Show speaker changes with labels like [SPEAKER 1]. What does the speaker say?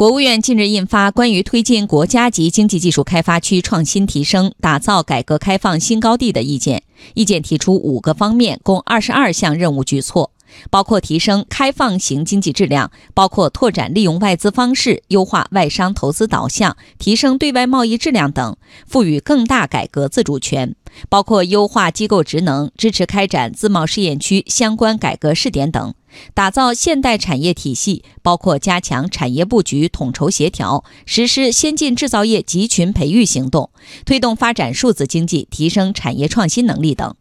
[SPEAKER 1] 国务院近日印发《关于推进国家级经济技术开发区创新提升、打造改革开放新高地的意见》，意见提出五个方面，共二十二项任务举措，包括提升开放型经济质量，包括拓展利用外资方式，优化外商投资导向，提升对外贸易质量等，赋予更大改革自主权。包括优化机构职能，支持开展自贸试验区相关改革试点等，打造现代产业体系，包括加强产业布局统筹协调，实施先进制造业集群培育行动，推动发展数字经济，提升产业创新能力等。